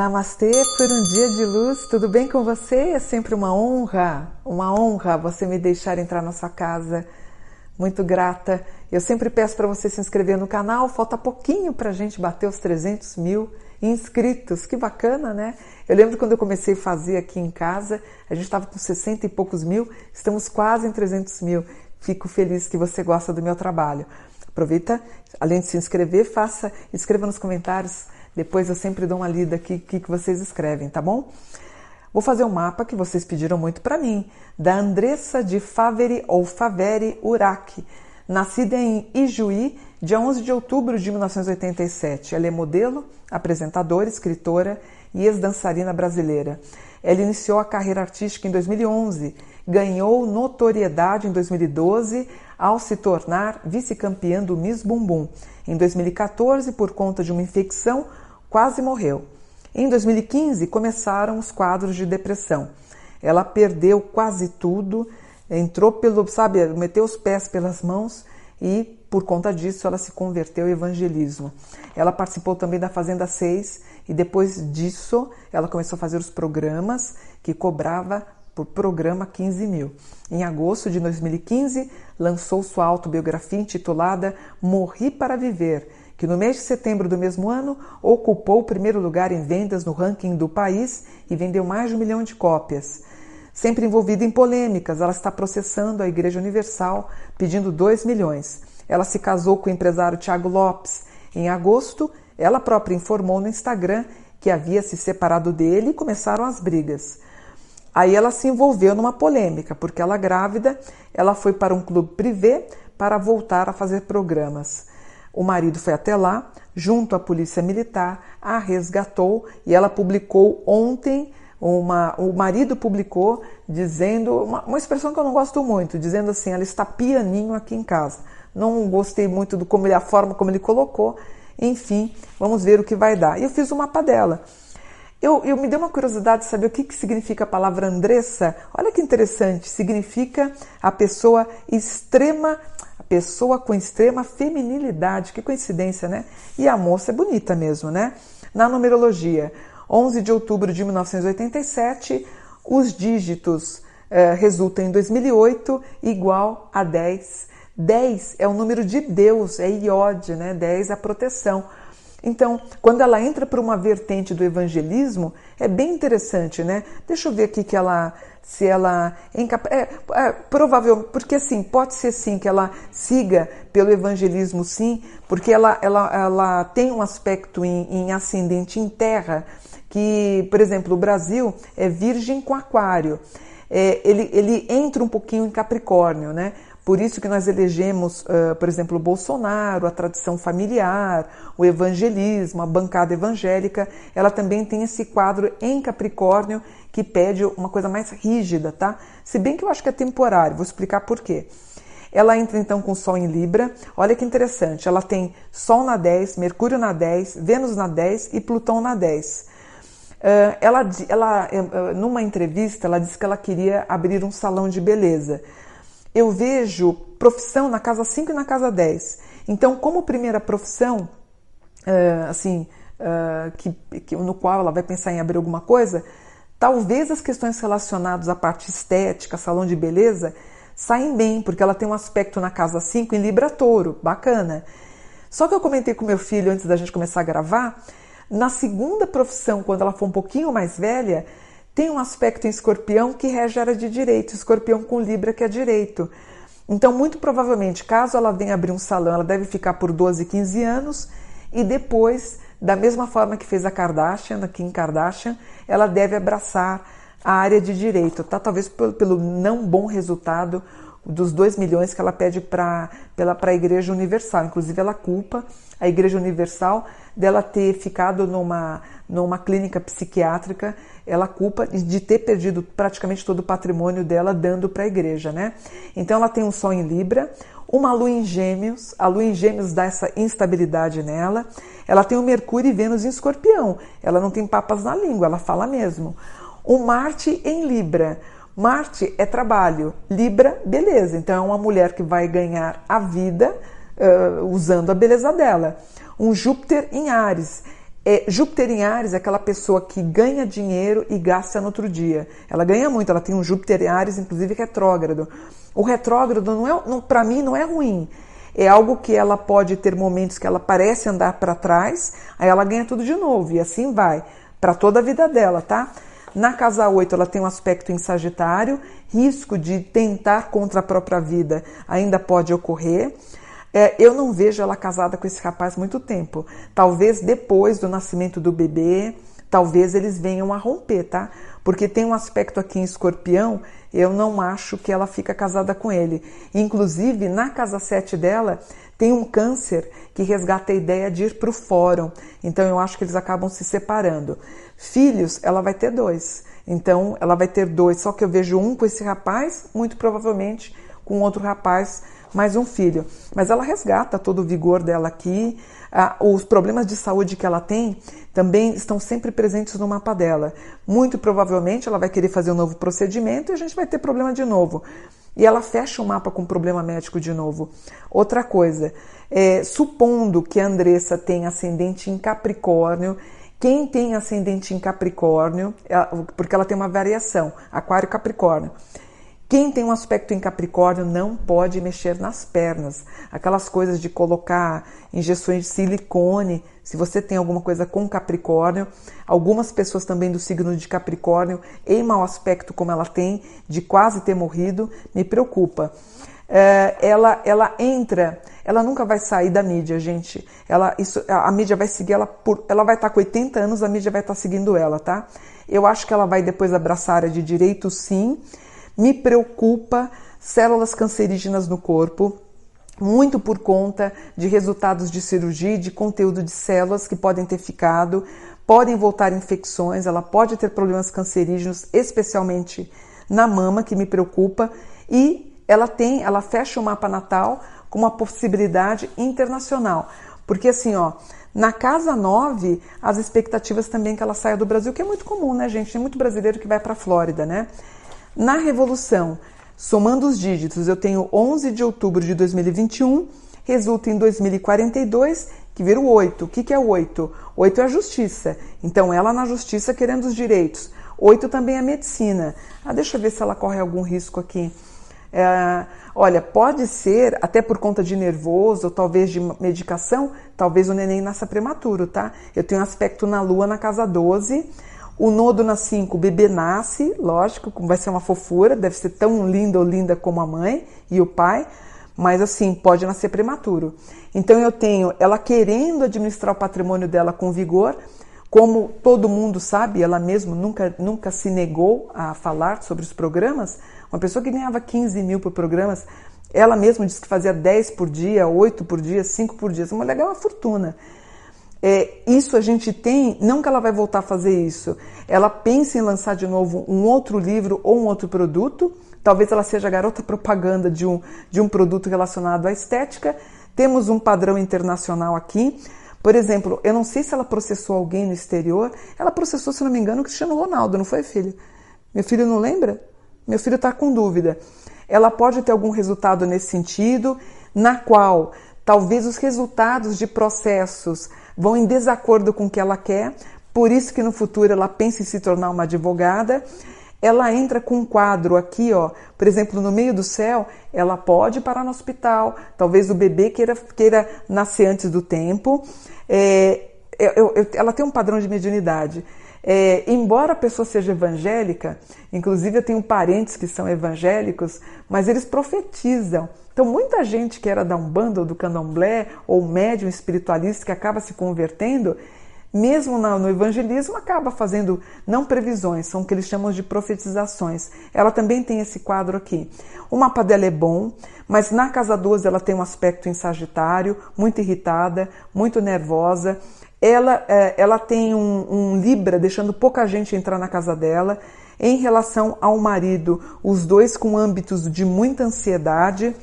Namastê por um dia de luz, tudo bem com você? É sempre uma honra, uma honra você me deixar entrar na sua casa. Muito grata. Eu sempre peço para você se inscrever no canal, falta pouquinho para a gente bater os 300 mil inscritos, que bacana, né? Eu lembro quando eu comecei a fazer aqui em casa, a gente estava com 60 e poucos mil, estamos quase em 300 mil. Fico feliz que você gosta do meu trabalho. Aproveita, além de se inscrever, faça, escreva nos comentários depois eu sempre dou uma lida aqui que, que vocês escrevem, tá bom? Vou fazer um mapa que vocês pediram muito para mim, da Andressa de Faveri ou Faveri Uraki, nascida em Ijuí, dia 11 de outubro de 1987. Ela é modelo, apresentadora, escritora e ex-dançarina brasileira. Ela iniciou a carreira artística em 2011, ganhou notoriedade em 2012 ao se tornar vice-campeã do Miss Bumbum. Em 2014, por conta de uma infecção, quase morreu. Em 2015, começaram os quadros de depressão. Ela perdeu quase tudo, entrou pelo, sabe, meteu os pés pelas mãos e por conta disso ela se converteu ao evangelismo. Ela participou também da Fazenda 6 e depois disso ela começou a fazer os programas que cobrava por programa 15 mil. Em agosto de 2015, lançou sua autobiografia intitulada Morri para Viver, que no mês de setembro do mesmo ano ocupou o primeiro lugar em vendas no ranking do país e vendeu mais de um milhão de cópias. Sempre envolvida em polêmicas, ela está processando a Igreja Universal, pedindo 2 milhões. Ela se casou com o empresário Tiago Lopes. Em agosto, ela própria informou no Instagram que havia se separado dele e começaram as brigas. Aí ela se envolveu numa polêmica, porque ela grávida, ela foi para um clube privê para voltar a fazer programas. O marido foi até lá, junto à polícia militar, a resgatou e ela publicou ontem uma, o marido publicou dizendo uma, uma, expressão que eu não gosto muito, dizendo assim, ela está pianinho aqui em casa. Não gostei muito do como ele, a forma como ele colocou. Enfim, vamos ver o que vai dar. E eu fiz o mapa dela. Eu, eu me deu uma curiosidade de saber o que, que significa a palavra Andressa. Olha que interessante, significa a pessoa extrema, a pessoa com extrema feminilidade. Que coincidência, né? E a moça é bonita mesmo, né? Na numerologia, 11 de outubro de 1987, os dígitos eh, resultam em 2008 igual a 10. 10 é o número de Deus, é Iod, né? 10 é a proteção. Então, quando ela entra para uma vertente do evangelismo, é bem interessante, né? Deixa eu ver aqui que ela, se ela é, é, é provável, porque assim, pode ser sim que ela siga pelo evangelismo, sim, porque ela, ela, ela tem um aspecto em, em ascendente em terra, que, por exemplo, o Brasil é virgem com aquário. É, ele, ele entra um pouquinho em Capricórnio, né? Por isso que nós elegemos, uh, por exemplo, o Bolsonaro, a tradição familiar, o evangelismo, a bancada evangélica, ela também tem esse quadro em Capricórnio que pede uma coisa mais rígida, tá? Se bem que eu acho que é temporário, vou explicar por quê. Ela entra então com Sol em Libra. Olha que interessante, ela tem Sol na 10, Mercúrio na 10, Vênus na 10 e Plutão na 10. Uh, ela, ela, uh, numa entrevista, ela disse que ela queria abrir um salão de beleza eu vejo profissão na casa 5 e na casa 10. Então, como primeira profissão, uh, assim, que, que, no qual ela vai pensar em abrir alguma coisa, talvez as questões relacionadas à parte estética, salão de beleza, saem bem, porque ela tem um aspecto na casa 5 em Libra Touro, bacana. Só que eu comentei com meu filho antes da gente começar a gravar, na segunda profissão, quando ela for um pouquinho mais velha, tem um aspecto em escorpião que rege a área de direito, escorpião com Libra que é direito. Então, muito provavelmente, caso ela venha abrir um salão, ela deve ficar por 12, 15 anos e depois, da mesma forma que fez a Kardashian, a Kim Kardashian, ela deve abraçar a área de direito, tá? Talvez pelo, pelo não bom resultado dos 2 milhões que ela pede para a Igreja Universal. Inclusive, ela culpa a Igreja Universal dela ter ficado numa, numa clínica psiquiátrica, ela culpa de ter perdido praticamente todo o patrimônio dela dando para a igreja, né? Então ela tem um sol em Libra, uma lua em Gêmeos, a lua em Gêmeos dá essa instabilidade nela. Ela tem o Mercúrio e Vênus em Escorpião. Ela não tem papas na língua, ela fala mesmo. O Marte em Libra. Marte é trabalho, Libra, beleza. Então é uma mulher que vai ganhar a vida uh, usando a beleza dela. Um Júpiter em Ares É, Júpiter em Ares é aquela pessoa que ganha dinheiro e gasta no outro dia. Ela ganha muito, ela tem um Júpiter em Ares, inclusive retrógrado. O retrógrado não é, não, para mim não é ruim. É algo que ela pode ter momentos que ela parece andar para trás, aí ela ganha tudo de novo e assim vai para toda a vida dela, tá? Na casa 8 ela tem um aspecto em Sagitário, risco de tentar contra a própria vida ainda pode ocorrer. É, eu não vejo ela casada com esse rapaz muito tempo. Talvez depois do nascimento do bebê, talvez eles venham a romper, tá? Porque tem um aspecto aqui em escorpião, eu não acho que ela fica casada com ele. Inclusive, na casa 7 dela, tem um câncer que resgata a ideia de ir para o fórum. Então, eu acho que eles acabam se separando. Filhos, ela vai ter dois. Então, ela vai ter dois. Só que eu vejo um com esse rapaz, muito provavelmente com outro rapaz mais um filho. Mas ela resgata todo o vigor dela aqui. Ah, os problemas de saúde que ela tem também estão sempre presentes no mapa dela. Muito provavelmente ela vai querer fazer um novo procedimento e a gente vai ter problema de novo. E ela fecha o mapa com problema médico de novo. Outra coisa, é, supondo que a Andressa tem ascendente em Capricórnio, quem tem ascendente em Capricórnio, é, porque ela tem uma variação, Aquário Capricórnio. Quem tem um aspecto em Capricórnio não pode mexer nas pernas. Aquelas coisas de colocar injeções de silicone, se você tem alguma coisa com Capricórnio, algumas pessoas também do signo de Capricórnio, em mau aspecto como ela tem, de quase ter morrido, me preocupa. É, ela, ela entra, ela nunca vai sair da mídia, gente. Ela, isso, a mídia vai seguir ela por. Ela vai estar com 80 anos, a mídia vai estar seguindo ela, tá? Eu acho que ela vai depois abraçar a área de direito, sim me preocupa células cancerígenas no corpo, muito por conta de resultados de cirurgia, de conteúdo de células que podem ter ficado, podem voltar infecções, ela pode ter problemas cancerígenos, especialmente na mama, que me preocupa, e ela tem, ela fecha o mapa natal com uma possibilidade internacional. Porque assim, ó, na casa 9, as expectativas também que ela saia do Brasil, que é muito comum, né, gente? Tem muito brasileiro que vai para a Flórida, né? Na revolução, somando os dígitos, eu tenho 11 de outubro de 2021, resulta em 2042, que vira o 8. O que, que é o 8? 8 é a justiça. Então, ela na justiça querendo os direitos. 8 também é medicina. Ah, deixa eu ver se ela corre algum risco aqui. É, olha, pode ser, até por conta de nervoso, ou talvez de medicação, talvez o neném nasça prematuro, tá? Eu tenho aspecto na lua na casa 12 o nodo na 5, o bebê nasce, lógico, vai ser uma fofura, deve ser tão linda ou linda como a mãe e o pai, mas assim, pode nascer prematuro. Então eu tenho ela querendo administrar o patrimônio dela com vigor, como todo mundo sabe, ela mesma nunca, nunca se negou a falar sobre os programas. Uma pessoa que ganhava 15 mil por programas, ela mesma disse que fazia 10 por dia, 8 por dia, 5 por dia. Essa mulher ganha uma fortuna. É, isso a gente tem, não que ela vai voltar a fazer isso, ela pensa em lançar de novo um outro livro ou um outro produto, talvez ela seja garota propaganda de um, de um produto relacionado à estética. Temos um padrão internacional aqui. Por exemplo, eu não sei se ela processou alguém no exterior, ela processou, se não me engano, o Cristiano Ronaldo, não foi, filho? Meu filho não lembra? Meu filho está com dúvida. Ela pode ter algum resultado nesse sentido, na qual talvez os resultados de processos vão em desacordo com o que ela quer, por isso que no futuro ela pensa em se tornar uma advogada. Ela entra com um quadro aqui, ó, por exemplo, no meio do céu, ela pode parar no hospital, talvez o bebê queira, queira nascer antes do tempo. É, eu, eu, ela tem um padrão de mediunidade. É, embora a pessoa seja evangélica, inclusive eu tenho parentes que são evangélicos, mas eles profetizam. Então, muita gente que era da Umbanda ou do Candomblé ou médium espiritualista que acaba se convertendo, mesmo no evangelismo, acaba fazendo não previsões, são o que eles chamam de profetizações. Ela também tem esse quadro aqui. O mapa dela é bom, mas na casa 12 ela tem um aspecto em Sagitário, muito irritada, muito nervosa. Ela, é, ela tem um, um Libra deixando pouca gente entrar na casa dela. Em relação ao marido, os dois com âmbitos de muita ansiedade,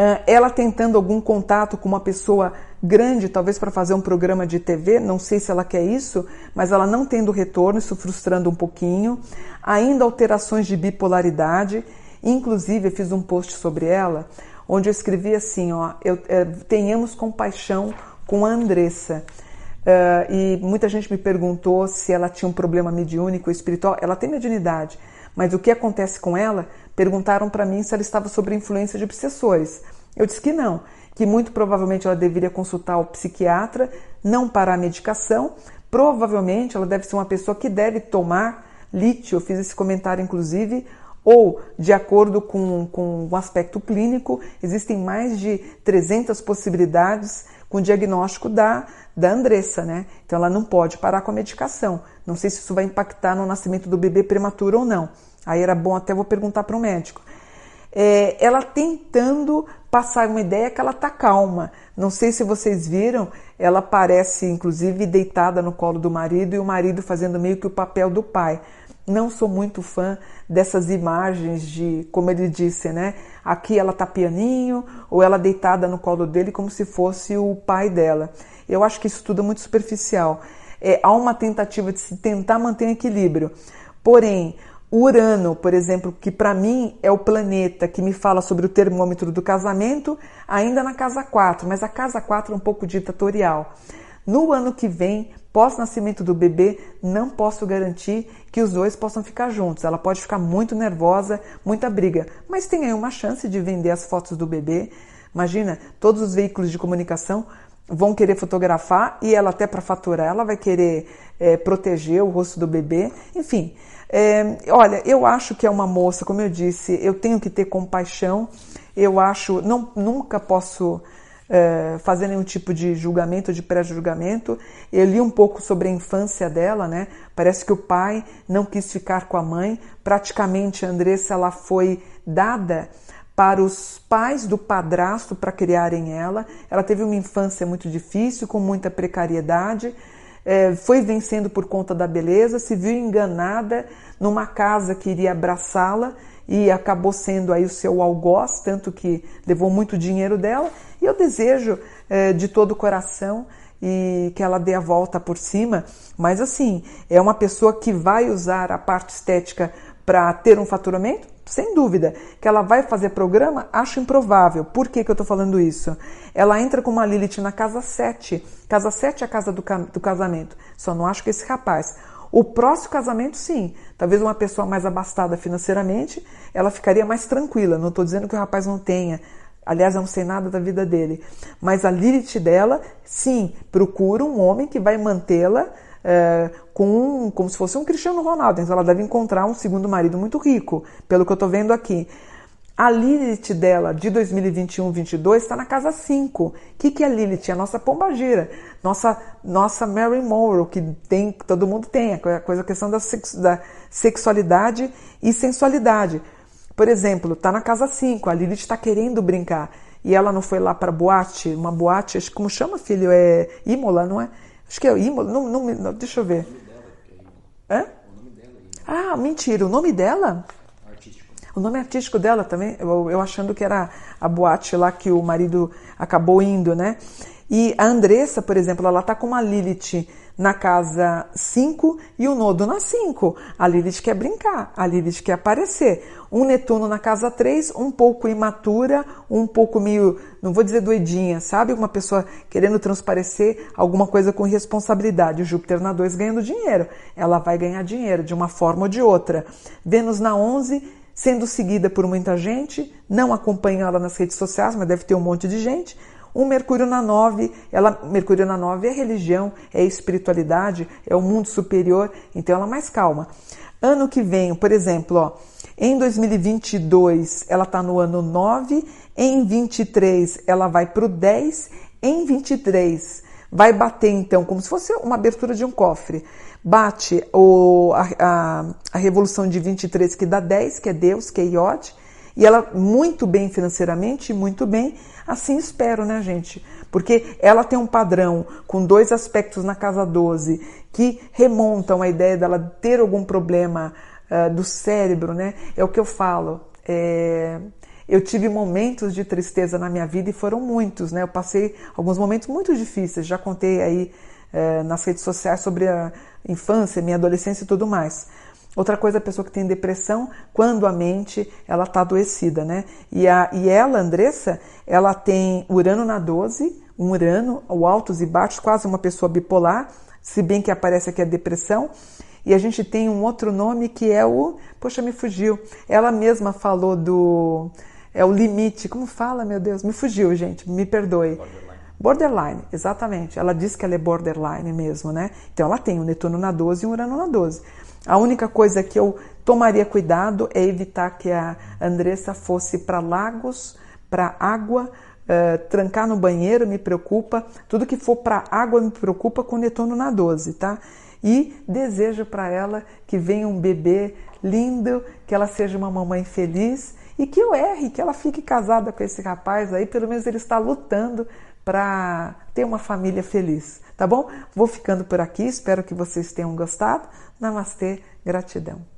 ah, ela tentando algum contato com uma pessoa grande, talvez para fazer um programa de TV, não sei se ela quer isso, mas ela não tendo retorno, isso frustrando um pouquinho. Ainda alterações de bipolaridade, inclusive fiz um post sobre ela, onde eu escrevi assim, ó, eu, é, tenhamos compaixão com a Andressa. Uh, e muita gente me perguntou se ela tinha um problema mediúnico, espiritual. Ela tem mediunidade, mas o que acontece com ela? Perguntaram para mim se ela estava sob influência de obsessores. Eu disse que não, que muito provavelmente ela deveria consultar o psiquiatra, não parar a medicação. Provavelmente ela deve ser uma pessoa que deve tomar lítio. Eu fiz esse comentário, inclusive, ou, de acordo com, com o aspecto clínico, existem mais de 300 possibilidades com o diagnóstico da, da Andressa, né? Então ela não pode parar com a medicação. Não sei se isso vai impactar no nascimento do bebê prematuro ou não. Aí era bom até vou perguntar para o médico. É, ela tentando passar uma ideia que ela tá calma. Não sei se vocês viram, ela parece inclusive deitada no colo do marido e o marido fazendo meio que o papel do pai. Não sou muito fã dessas imagens de, como ele disse, né? Aqui ela tá pianinho ou ela deitada no colo dele como se fosse o pai dela. Eu acho que isso tudo é muito superficial. É, há uma tentativa de se tentar manter um equilíbrio. Porém, Urano, por exemplo, que para mim é o planeta que me fala sobre o termômetro do casamento, ainda na casa 4, mas a casa 4 é um pouco ditatorial. No ano que vem, pós-nascimento do bebê, não posso garantir que os dois possam ficar juntos. Ela pode ficar muito nervosa, muita briga, mas tem aí uma chance de vender as fotos do bebê. Imagina, todos os veículos de comunicação vão querer fotografar e ela até para faturar, ela vai querer é, proteger o rosto do bebê. Enfim, é, olha, eu acho que é uma moça, como eu disse, eu tenho que ter compaixão. Eu acho, não, nunca posso é, fazer nenhum tipo de julgamento, de pré-julgamento. Eu li um pouco sobre a infância dela, né? Parece que o pai não quis ficar com a mãe. Praticamente a Andressa ela foi dada para os pais do padrasto para criarem ela. Ela teve uma infância muito difícil, com muita precariedade é, foi vencendo por conta da beleza, se viu enganada numa casa que iria abraçá-la e acabou sendo aí o seu algoz, tanto que levou muito dinheiro dela. E eu desejo é, de todo o coração e que ela dê a volta por cima, mas assim, é uma pessoa que vai usar a parte estética para ter um faturamento? Sem dúvida. Que ela vai fazer programa? Acho improvável. Por que, que eu estou falando isso? Ela entra com uma Lilith na casa 7. Casa 7 é a casa do, do casamento. Só não acho que esse rapaz. O próximo casamento, sim. Talvez uma pessoa mais abastada financeiramente, ela ficaria mais tranquila. Não estou dizendo que o rapaz não tenha. Aliás, eu não sei nada da vida dele. Mas a Lilith dela, sim, procura um homem que vai mantê-la é, com como se fosse um Cristiano Ronaldo. Então ela deve encontrar um segundo marido muito rico, pelo que eu estou vendo aqui. A Lilith dela de 2021-22 está na casa 5. O que, que é Lilith? É a nossa pombagira, nossa, nossa Mary Monroe, que tem, que todo mundo tem, a coisa, a questão da, sexu, da sexualidade e sensualidade. Por exemplo, está na casa 5, a Lilith está querendo brincar e ela não foi lá para boate, uma boate, como chama, filho? É Imola, não é? Acho que é Imola. Não, não, não, deixa eu ver. É? Ah, mentira. O nome dela? O nome artístico dela também. Eu, eu achando que era a boate lá que o marido acabou indo, né? E a Andressa, por exemplo, ela tá com uma Lilith na casa 5 e o nodo na 5. A Lilith quer brincar, a Lilith quer aparecer. Um Netuno na casa 3, um pouco imatura, um pouco meio, não vou dizer doidinha, sabe? Uma pessoa querendo transparecer alguma coisa com responsabilidade. O Júpiter na 2 ganhando dinheiro. Ela vai ganhar dinheiro de uma forma ou de outra. Vênus na 11, sendo seguida por muita gente, não acompanho ela nas redes sociais, mas deve ter um monte de gente um Mercúrio na 9, ela, Mercúrio na 9 é religião, é espiritualidade, é o mundo superior, então ela é mais calma. Ano que vem, por exemplo, ó, em 2022 ela está no ano 9, em 23 ela vai para o 10, em 23 vai bater então como se fosse uma abertura de um cofre. Bate o, a, a, a revolução de 23 que dá 10, que é Deus, que é Iod, e ela muito bem financeiramente, muito bem, assim espero, né, gente? Porque ela tem um padrão com dois aspectos na casa 12 que remontam a ideia dela ter algum problema uh, do cérebro, né? É o que eu falo. É... Eu tive momentos de tristeza na minha vida e foram muitos, né? Eu passei alguns momentos muito difíceis, já contei aí uh, nas redes sociais sobre a infância, minha adolescência e tudo mais. Outra coisa, a pessoa que tem depressão, quando a mente ela está adoecida, né? E, a, e ela, Andressa, ela tem Urano na 12, um Urano, o altos e baixos, quase uma pessoa bipolar, se bem que aparece aqui a depressão. E a gente tem um outro nome que é o. Poxa, me fugiu. Ela mesma falou do. É o limite. Como fala, meu Deus? Me fugiu, gente. Me perdoe. Borderline. Borderline, exatamente. Ela disse que ela é borderline mesmo, né? Então ela tem um Netuno na 12 e um Urano na 12. A única coisa que eu tomaria cuidado é evitar que a Andressa fosse para lagos, para água, uh, trancar no banheiro me preocupa. Tudo que for para água me preocupa com Netuno na 12, tá? E desejo para ela que venha um bebê lindo, que ela seja uma mamãe feliz e que eu erre, que ela fique casada com esse rapaz aí, pelo menos ele está lutando para ter uma família feliz, tá bom? Vou ficando por aqui, espero que vocês tenham gostado. Namastê, gratidão.